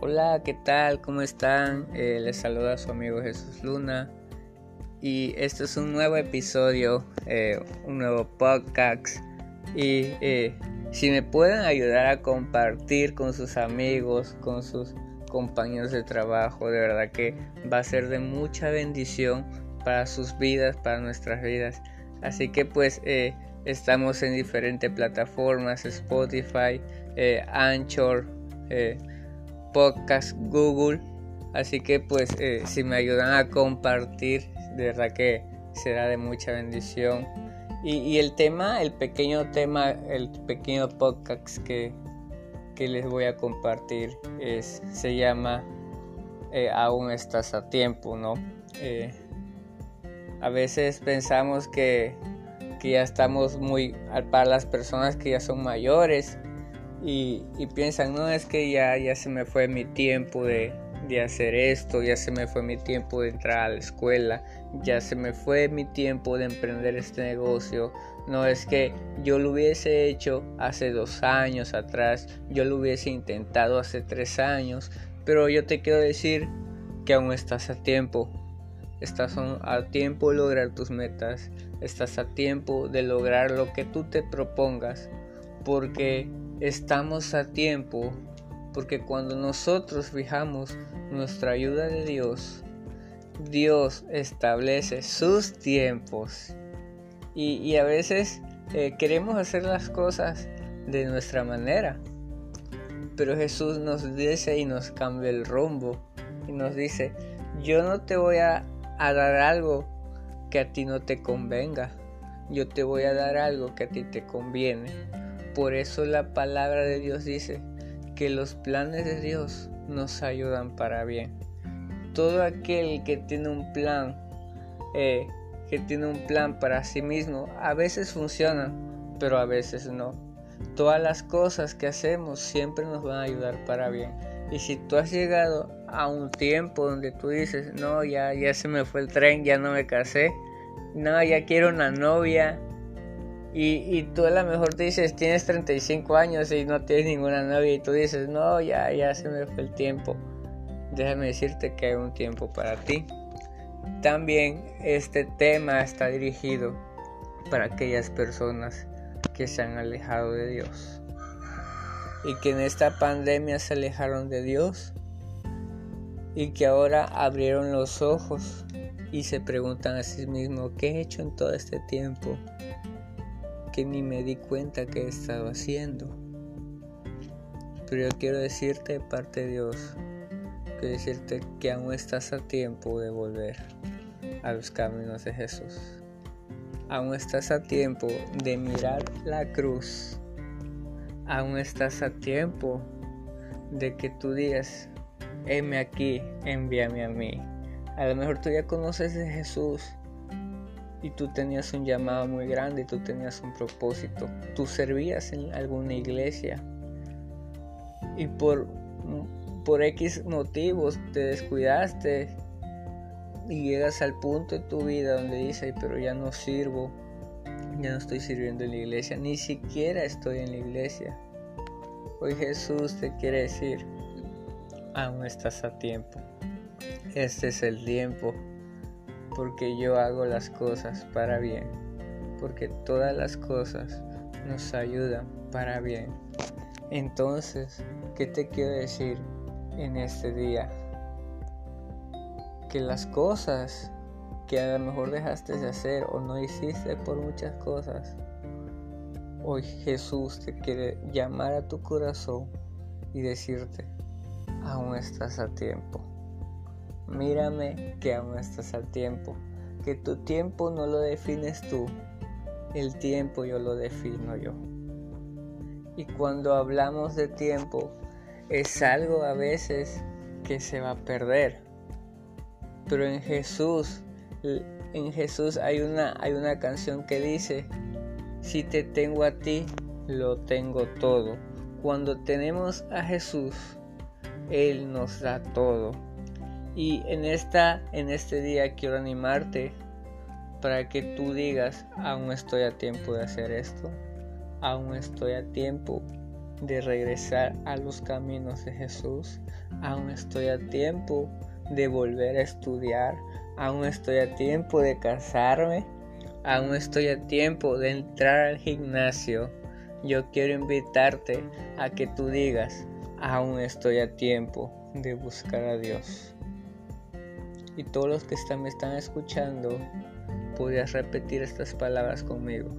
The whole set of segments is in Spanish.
Hola, ¿qué tal? ¿Cómo están? Eh, les saluda su amigo Jesús Luna y este es un nuevo episodio, eh, un nuevo podcast y eh, si me pueden ayudar a compartir con sus amigos, con sus compañeros de trabajo, de verdad que va a ser de mucha bendición para sus vidas, para nuestras vidas. Así que pues estamos en diferentes plataformas, Spotify, Anchor, podcast Google. Así que pues eh, si me ayudan a compartir, de verdad que será de mucha bendición. Y, el tema, el pequeño tema, el pequeño podcast que, que les voy a compartir es, se llama eh, Aún estás a tiempo, ¿no? Eh, a veces pensamos que, que ya estamos muy, para las personas que ya son mayores, y, piensan, no, es que ya, ya se me fue mi tiempo de, de hacer esto, ya se me fue mi tiempo de entrar a la escuela, ya se me fue mi tiempo de emprender este negocio. No es que yo lo hubiese hecho hace dos años atrás, yo lo hubiese intentado hace tres años, pero yo te quiero decir que aún estás a tiempo. Estás a tiempo de lograr tus metas, estás a tiempo de lograr lo que tú te propongas, porque estamos a tiempo porque cuando nosotros fijamos nuestra ayuda de Dios, Dios establece sus tiempos. Y, a veces eh, queremos hacer las cosas de nuestra manera, pero Jesús nos dice y nos cambia el rumbo y nos dice, yo no te voy a dar algo que a ti no te convenga, yo te voy a dar algo que a ti te conviene por eso la palabra de Dios dice que los planes de Dios nos ayudan para bien. Todo aquel que tiene un plan, eh, que tiene un plan para sí mismo, a veces funciona, pero a veces no. Todas las cosas que hacemos siempre nos van a ayudar para bien. Y si tú has llegado a un tiempo donde tú dices, no, ya, ya se me fue el tren, ya no me casé, no, ya quiero una novia, y, tú a lo mejor dices, tienes 35 años y no tienes ninguna novia y tú dices, no, ya, ya se me fue el tiempo. Déjame decirte que hay un tiempo para ti. También este tema está dirigido para aquellas personas que se han alejado de Dios y que en esta pandemia se alejaron de Dios y que ahora abrieron los ojos y se preguntan a sí mismos, ¿qué he hecho en todo este tiempo? Ni me di cuenta que he estado haciendo. Pero yo quiero decirte de parte de Dios, quiero decirte que aún estás a tiempo de volver a los caminos de Jesús. Aún estás a tiempo de mirar la cruz. Aún estás a tiempo de que tú digas, heme aquí, envíame a mí. A lo mejor tú ya conoces de Jesús, y tú tenías un llamado muy grande, tú tenías un propósito, tú servías en alguna iglesia y por, por X motivos te descuidaste y llegas al punto de tu vida donde dices, pero ya no sirvo, ya no estoy sirviendo en la iglesia, ni siquiera estoy en la iglesia. Hoy Jesús te quiere decir, aún estás a tiempo. Este es el tiempo porque yo hago las cosas para bien, porque todas las cosas nos ayudan para bien. Entonces, ¿qué te quiero decir en este día? Que las cosas que a lo mejor dejaste de hacer o no hiciste por muchas cosas, hoy Jesús te quiere llamar a tu corazón y decirte, aún estás a tiempo. Mírame que aún estás al tiempo, que tu tiempo no lo defines tú, el tiempo yo lo defino yo. Y cuando hablamos de tiempo, es algo a veces que se va a perder. Pero en Jesús, en Jesús hay una, hay una canción que dice, si te tengo a ti, lo tengo todo. Cuando tenemos a Jesús, Él nos da todo. Y en, esta, en este día quiero animarte para que tú digas, aún estoy a tiempo de hacer esto, aún estoy a tiempo de regresar a los caminos de Jesús. Aún estoy a tiempo de volver a estudiar. Aún estoy a tiempo de casarme. Aún estoy a tiempo de entrar al gimnasio. Yo quiero invitarte a que tú digas, aún estoy a tiempo de buscar a Dios. Y todos los que están, me están escuchando, podrías repetir estas palabras conmigo.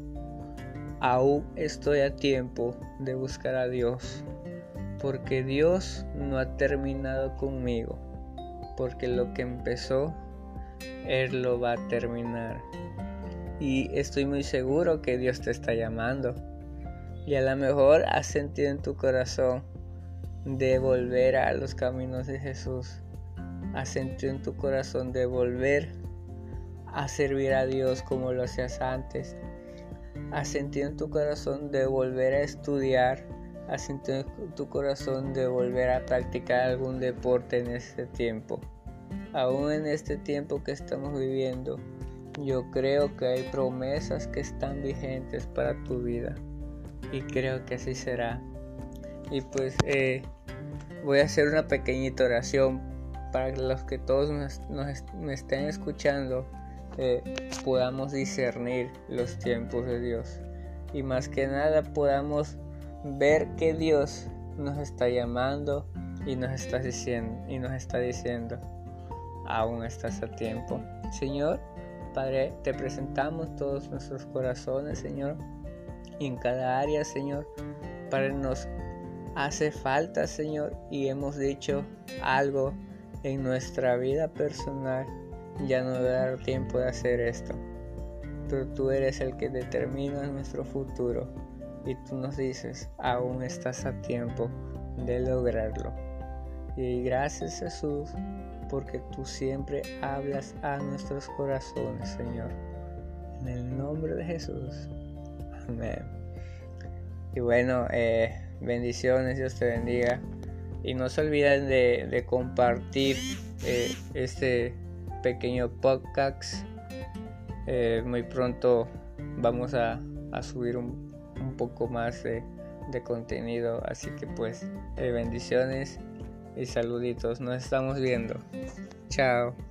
Aún estoy a tiempo de buscar a Dios, porque Dios no ha terminado conmigo, porque lo que empezó, Él lo va a terminar. Y estoy muy seguro que Dios te está llamando. Y a lo mejor has sentido en tu corazón de volver a los caminos de Jesús. Has sentido en tu corazón de volver a servir a Dios como lo hacías antes. Has sentido en tu corazón de volver a estudiar. Has sentido en tu corazón de volver a practicar algún deporte en este tiempo. Aún en este tiempo que estamos viviendo, yo creo que hay promesas que están vigentes para tu vida. Y creo que así será. Y pues eh, voy a hacer una pequeñita oración para los que todos me estén escuchando eh, podamos discernir los tiempos de Dios. Y más que nada podamos ver que Dios nos está llamando y nos está diciendo y nos está diciendo aún estás a tiempo Señor Padre te presentamos todos nuestros corazones Señor y en cada área Señor Padre nos hace falta Señor y hemos dicho algo en nuestra vida personal ya no dar tiempo de hacer esto. Pero tú eres el que determina nuestro futuro y tú nos dices, aún estás a tiempo de lograrlo. Y gracias Jesús, porque tú siempre hablas a nuestros corazones, Señor. En el nombre de Jesús. Amén. Y bueno, eh, bendiciones, Dios te bendiga. Y no se olviden de, compartir eh, este pequeño podcast. Eh, muy pronto vamos a, subir un, poco más de, contenido. Así que pues eh, bendiciones y saluditos. Nos estamos viendo. Chao.